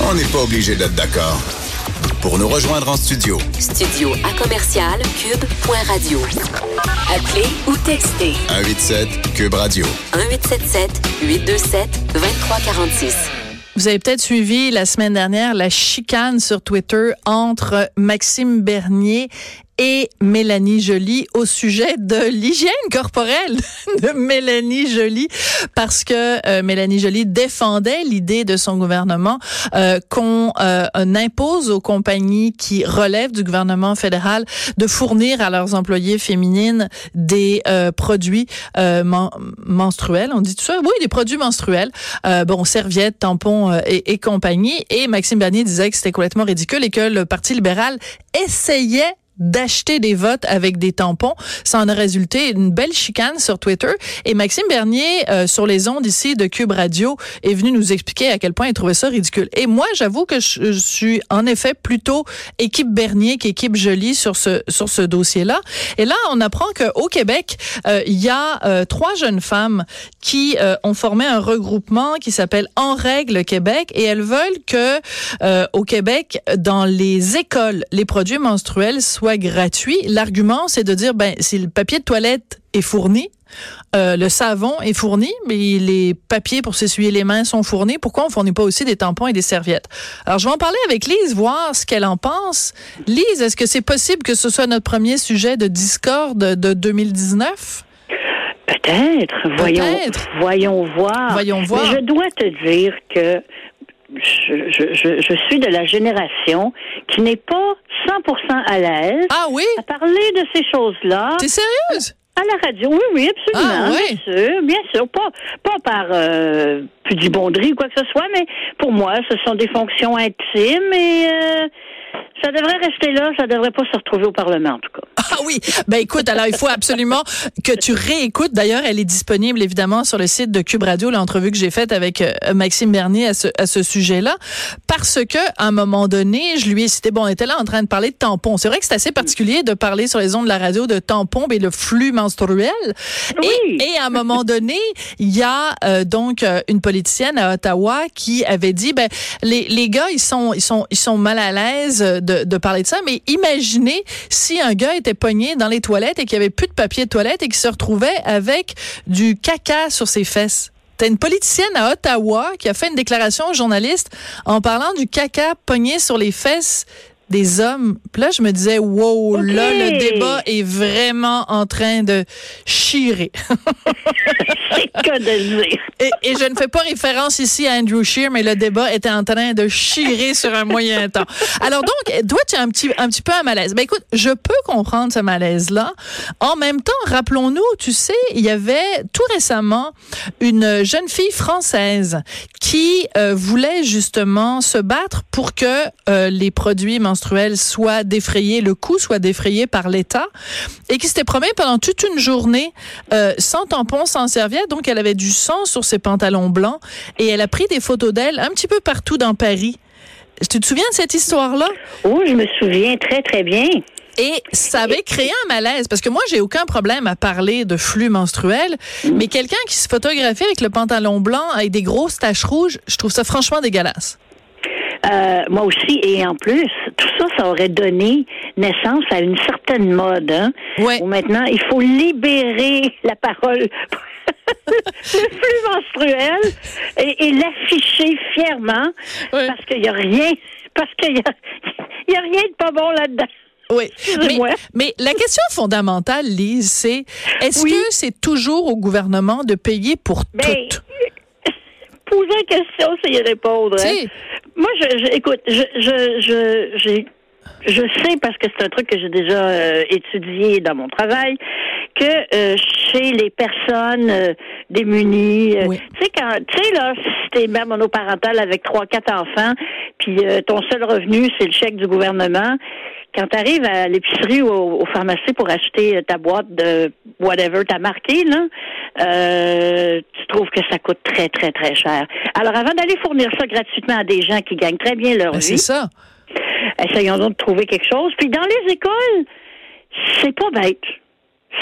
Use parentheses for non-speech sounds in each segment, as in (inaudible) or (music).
On n'est pas obligé d'être d'accord. Pour nous rejoindre en studio. Studio à commercial cube.radio. Appelez ou textez 187 Cube Radio. 1877 827 2346. Vous avez peut-être suivi la semaine dernière la chicane sur Twitter entre Maxime Bernier et Mélanie Joly au sujet de l'hygiène corporelle (laughs) de Mélanie Joly parce que euh, Mélanie Joly défendait l'idée de son gouvernement euh, qu'on euh, impose aux compagnies qui relèvent du gouvernement fédéral de fournir à leurs employés féminines des produits menstruels. On dit tout ça? Oui, des produits menstruels. bon, serviettes, tampons et, et compagnie. Et Maxime Bernier disait que c'était complètement ridicule et que le Parti libéral essayait d'acheter des votes avec des tampons. Ça en a résulté une belle chicane sur Twitter. Et Maxime Bernier, euh, sur les ondes ici de Cube Radio, est venu nous expliquer à quel point il trouvait ça ridicule. Et moi, j'avoue que je, suis en effet plutôt équipe Bernier qu'équipe Jolie sur ce sur ce dossier-là. Et là, on apprend qu'au Québec, euh, il y a euh, trois jeunes femmes qui ont formé un regroupement qui s'appelle En règle Québec et elles veulent que au Québec, dans les écoles, les produits menstruels soient gratuit. L'argument, c'est de dire, ben, si le papier de toilette est fourni, euh, le savon est fourni, mais les papiers pour s'essuyer les mains sont fournis. Pourquoi on fournit pas aussi des tampons et des serviettes? Alors, je vais en parler avec Lise, voir ce qu'elle en pense. Lise, est-ce que c'est possible que ce soit notre premier sujet de discorde de 2019? Peut-être. Voyons, voyons voir. Voyons voir. je dois te dire que je, je, je, suis de la génération qui n'est pas 100% à l'aise ah, oui? à parler de ces choses-là. T'es sérieuse? À la radio, oui, oui, absolument. Ah, oui? Bien sûr, bien sûr. Pas, pas par euh, pudibonderie ou quoi que ce soit, mais pour moi, ce sont des fonctions intimes et euh, ça devrait rester là, ça devrait pas se retrouver au Parlement, en tout cas. Ah oui. Ben écoute, alors il faut absolument que tu réécoutes. D'ailleurs, elle est disponible évidemment sur le site de Cube Radio, l'entrevue que j'ai faite avec euh, Maxime Bernier à ce, à ce sujet-là. Parce que, à un moment donné, je lui ai cité, bon, on était là en train de parler de tampons. C'est vrai que c'est assez particulier de parler sur les ondes de la radio de tampons et le flux menstruel. Oui. Et, à un moment donné, il y a euh, donc euh, une politicienne à Ottawa qui avait dit, ben, les, les gars, ils sont, ils sont, ils sont mal à l'aise de, de parler de ça, mais imaginez si un gars était pogné dans les toilettes et qu'il y avait plus de papier de toilette et qu'il se retrouvait avec du caca sur ses fesses. T'as une politicienne à Ottawa qui a fait une déclaration aux journalistes en parlant du caca pogné sur les fesses des hommes. Puis là, je me disais, wow, là, le débat est vraiment en train de chirer. (laughs) C'est que de dire. Et, et, je ne fais pas référence ici à Andrew Shear, mais le débat était en train de chirer sur un moyen temps. Alors donc, toi, tu as un petit, un petit peu un malaise. Ben écoute, je peux comprendre ce malaise-là. En même temps, rappelons-nous, tu sais, il y avait tout récemment une jeune fille française qui euh, voulait justement se battre pour que euh, les produits menstruels soient défrayés, le coût soit défrayé par l'État, et qui s'était promis pendant toute une journée euh, sans tampon, sans serviette. Donc, elle avait du sang sur ses pantalons blancs et elle a pris des photos d'elle un petit peu partout dans Paris. Tu te souviens de cette histoire-là? Oui, je me souviens très, très bien. Et ça avait créé un malaise parce que moi j'ai aucun problème à parler de flux menstruel, mais quelqu'un qui se photographie avec le pantalon blanc avec des grosses taches rouges, je trouve ça franchement dégueulasse. Euh, moi aussi, et en plus, tout ça, ça aurait donné naissance à une certaine mode, hein, ouais. où maintenant il faut libérer (laughs) la parole. (laughs) le flux menstruel et, l'afficher fièrement parce qu'il n'y a rien parce qu'il y a, y a rien de pas bon là-dedans. Oui, mais, mais, la question fondamentale, Lise, c'est est-ce que c'est toujours au gouvernement de payer pour mais, tout? (laughs) Poser la question, c'est y répondre. Hein? Moi, je, je, écoute, je, je, je, je sais parce que c'est un truc que j'ai déjà euh, étudié dans mon travail que euh, chez les personnes euh, démunies, tu sais quand, tu sais là, si t'es mère monoparentale avec trois quatre enfants, puis ton seul revenu c'est le chèque du gouvernement, quand tu arrives à l'épicerie ou au, pharmacie pour acheter ta boîte de whatever t'as marqué là, euh, tu trouves que ça coûte très très très cher. Alors avant d'aller fournir ça gratuitement à des gens qui gagnent très bien leur ben, vie, c'est ça. Essayons donc de trouver quelque chose. Puis dans les écoles, c'est pas bête.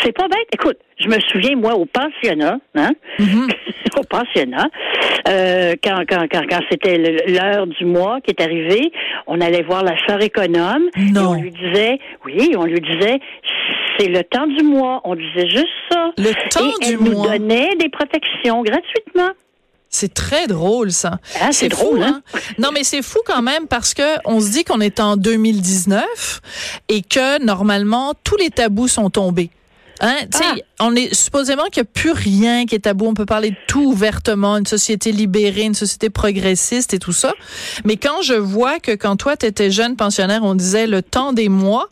C'est pas bête. Écoute, je me souviens, moi, au pensionnat, hein, Mhm. (laughs) au pensionnat, euh, quand, quand, quand, quand c'était l'heure du mois qui est arrivée, on allait voir la sœur économe Non. et on lui disait, oui, on lui disait, c'est le temps du mois. On disait juste ça. Le temps et du elle nous mois. donnait des protections gratuitement. C'est très drôle, ça. Ah, c'est fou, drôle, hein? Non, mais c'est fou quand même parce que on se dit qu'on est en 2019 et que normalement tous les tabous sont tombés. Hein, tu sais, Ah. On est supposément qu'il n'y a plus rien qui est tabou. On peut parler de tout ouvertement, une société libérée, une société progressiste et tout ça. Mais quand je vois que quand toi t'étais jeune pensionnaire, on disait le temps des mois,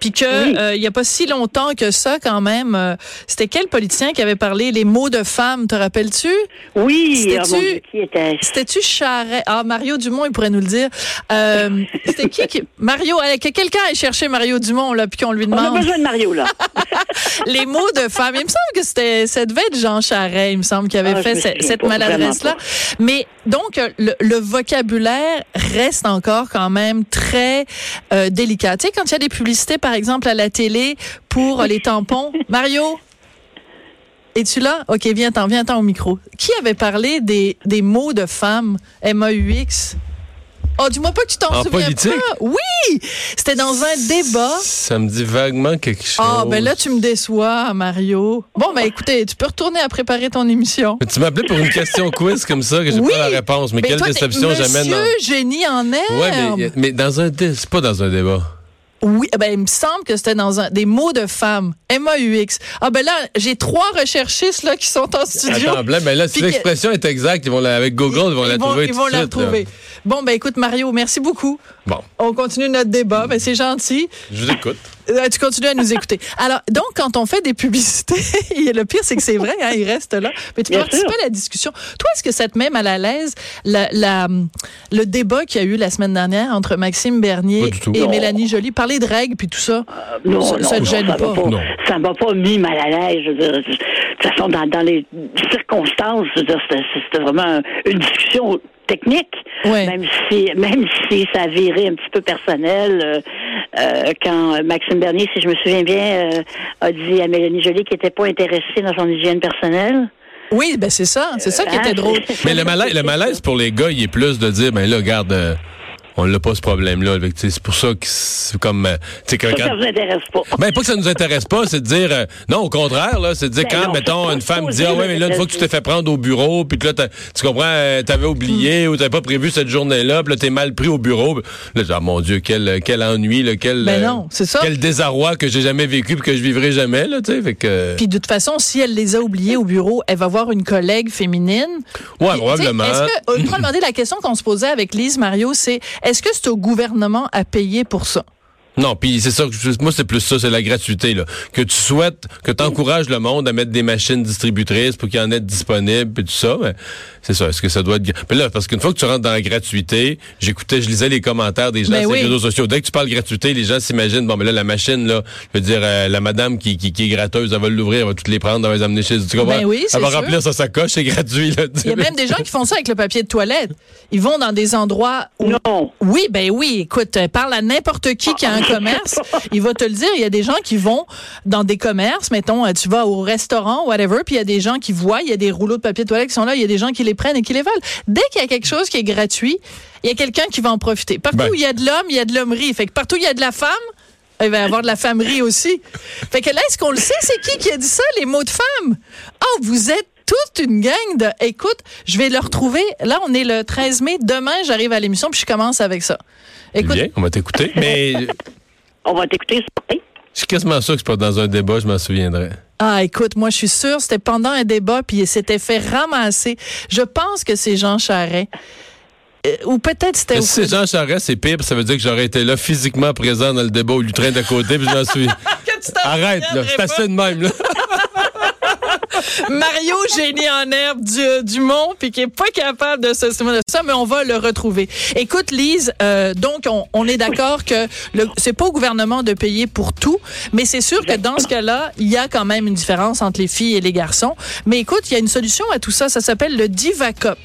puis que Oui. euh, il y a pas si longtemps que ça quand même, euh, c'était quel politicien qui avait parlé les mots de femme, te rappelles-tu? Oui, C'était-tu- c'était-tu Charret? Ah, Mario Dumont, il pourrait nous le dire. Euh, (laughs) c'était qui, qui- Mario, allez, que quelqu'un aille chercher Mario Dumont, là, puis qu'on lui On a demande besoin de Mario, là. (laughs) (laughs) les mots de femme. Il me semble que c'était, ça devait être Jean Charret, il me semble, qui avait Ah, fait cette maladresse-là. Mais donc, euh, le, le vocabulaire reste encore quand même très euh, délicat. Tu sais, quand il y a des publicités, par exemple, à la télé pour les tampons, (laughs) Mario, es-tu là? OK, viens-t'en, viens-t'en au micro. Qui avait parlé des, des mots de femme, M-A-U-X? Oh, dis-moi pas que tu t'en En souviens politique? pas. Oui! C'était dans un débat. Ça me dit vaguement quelque chose. Ah, ben là, tu me déçois, Mario. Bon, ben écoutez, tu peux retourner à préparer ton émission. Mais tu m'appelais pour une question quiz comme ça que j'ai Oui. pas la réponse. Mais, Ben, quelle toi, déception j'amène Monsieur dans. génie en. Ouais, mais, mais dans un c'est pas dans un débat. Oui, ben il me semble que c'était dans un des mots de femme. M-A-U-X. Ah ben là, j'ai trois recherchistes là qui sont en studio. Attends, mais là, si que- l'expression est exacte, ils vont la- avec Google, ils vont la trouver Ils tout vont la retrouver. Bon, ben écoute, Mario, merci beaucoup. Bon, On continue notre débat. Ben c'est gentil. je vous écoute. Euh, tu continues à nous écouter. Alors, donc, quand on fait des publicités, (laughs) et le pire, c'est que c'est vrai, hein, il reste là. Mais tu Bien participer sûr. à la discussion. Toi, est-ce que ça te met mal à l'aise la, la- le débat qu'il y a eu la semaine dernière entre Maxime Bernier et Non. Mélanie Joly? Parler de règles puis tout ça. Non, Ça- non, ça te gêne ça pas? pas. Non. Ça m'a pas mis mal à l'aise. De toute façon, dans, dans les circonstances, c'était vraiment une discussion technique. Ouais. Même si, même si ça a viré un petit peu personnel, euh, euh, quand Maxime Bernier, si je me souviens bien, euh, a dit à Mélanie Joly qu'il n'était pas intéressé dans son hygiène personnelle. Oui, ben c'est ça. C'est ça qui était drôle. Mais le malaise, le malaise pour les gars, il est plus de dire, ben là, regarde, euh, on l'a pas ce problème-là. Fait que, tu sais, C'est pour ça que c'est comme, euh, tu sais, que Ça, quand- ça vous intéresse pas. Ben, pas que ça nous intéresse pas, c'est de dire, euh, non, au contraire, là, c'est de dire Ben quand, non, mettons, une femme dit, ah ouais, mais là, une fois que tu t'es fait prendre au bureau, puis que là, t'as- tu comprends, euh, t'avais oublié ou t'avais pas prévu cette journée-là, puis là, t'es mal pris au bureau. Là, ah, mon Dieu, quel, quel ennui, là, quel, Ben euh, non, c'est ça. quel désarroi que j'ai jamais vécu puis que je vivrai jamais, là, tu sais, fait que, Puis de toute façon, si elle les a oubliés au bureau, elle va voir une collègue féminine. ouais, probablement. Est-ce que, (coughs) autrement demandé, la question qu'on se posait avec Lise Mario, c'est est-ce que c'est au gouvernement à payer pour ça? Non, puis c'est ça que je- moi c'est plus ça, c'est la gratuité là. Que tu souhaites que tu encourages le monde à mettre des machines distributrices pour qu'il y en ait disponibles et tout ça, mais c'est ça, est-ce que ça doit être Mais là parce qu'une fois que tu rentres dans la gratuité, j'écoutais, je lisais les commentaires des gens Ben sur oui. les réseaux sociaux. Dès que tu parles gratuité, les gens s'imaginent bon mais là la machine là, je veux dire euh, la madame qui, qui, qui est gratteuse, elle va l'ouvrir, elle va toutes les prendre, elle va les amener chez tu comprends? Ben oui, Elle va sûr. remplir sa sacoche, c'est gratuit là. tu Il y a même des gens qui font ça avec le papier de toilette. Ils vont dans des endroits où... Non. Oui, ben oui. Écoute, euh, parle à n'importe qui qui a un commerce. Il va te le dire. Il y a des gens qui vont dans des commerces. Mettons, euh, tu vas au restaurant, whatever, puis il y a des gens qui voient, il y a des rouleaux de papier de toilette qui sont là. Il y a des gens qui les prennent et qui les veulent. Dès qu'il y a quelque chose qui est gratuit, il y a quelqu'un qui va en profiter. Partout Ben. où il y a de l'homme, il y a de l'hommerie. Fait que partout où il y a de la femme, il va y avoir de la femmerie aussi. Fait que là, est-ce qu'on le sait? C'est qui qui a dit ça, les mots de femme? Oh, vous êtes toute une gang de... Écoute, je vais le retrouver. Là, on est le 13 mai. Demain, j'arrive à l'émission puis je commence avec ça. Écoute, Bien, on va t'écouter. (laughs) Mais On va t'écouter. je suis quasiment sûr que c'est pas dans un débat, je m'en souviendrai. ah, écoute, moi, je suis sûre, c'était pendant un débat puis il s'était fait ramasser. Je pense que c'est Jean Charret. Euh, ou peut-être c'était... Si c'est Jean Charest, c'est pire, ça veut dire que j'aurais été là physiquement présent dans le débat au lutrin d'à côté, puis je m'en souviens. (laughs) Arrête, là, c'est assez de même, là. (laughs) Mario génie en herbe du, du Mont puis qui est pas capable de se souvenir de ça mais on va le retrouver. Écoute Lise, euh, donc on, on est d'accord que le c'est pas au gouvernement de payer pour tout, mais c'est sûr que dans ce cas-là, il y a quand même une différence entre les filles et les garçons. Mais écoute, il y a une solution à tout ça, ça s'appelle le Divacop.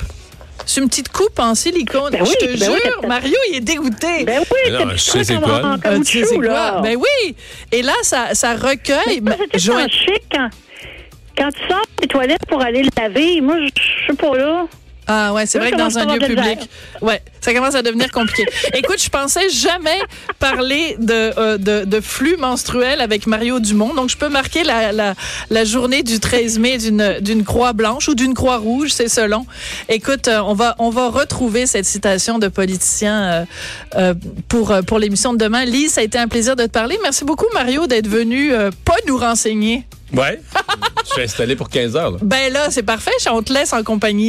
C'est une petite coupe en silicone. Ben oui, je te ben jure, Mario, il est dégoûté. Ben oui, Non, c'est je sais c'est quoi? tu sais c'est quoi? Ben oui. Et là, ça, ça recueille. Ça, C'était Joël- tant chic quand, quand tu sors des toilettes pour aller le laver. Moi, je sais pas là. Ah ouais, c'est vrai que dans un lieu public, ouais, ça commence à devenir compliqué. (laughs) Écoute, je pensais jamais parler de, euh, de, de flux menstruel avec Mario Dumont, donc je peux marquer la, la, la journée du 13 mai d'une d'une croix blanche ou d'une croix rouge, c'est selon. Écoute, euh, on va on va retrouver cette citation de politicien euh, euh, pour pour l'émission de demain. Lise, ça a été un plaisir de te parler. Merci beaucoup Mario d'être venu pas nous renseigner. Ouais. (laughs) je suis installé pour 15 heures. là. Ben là, c'est parfait, on te laisse en compagnie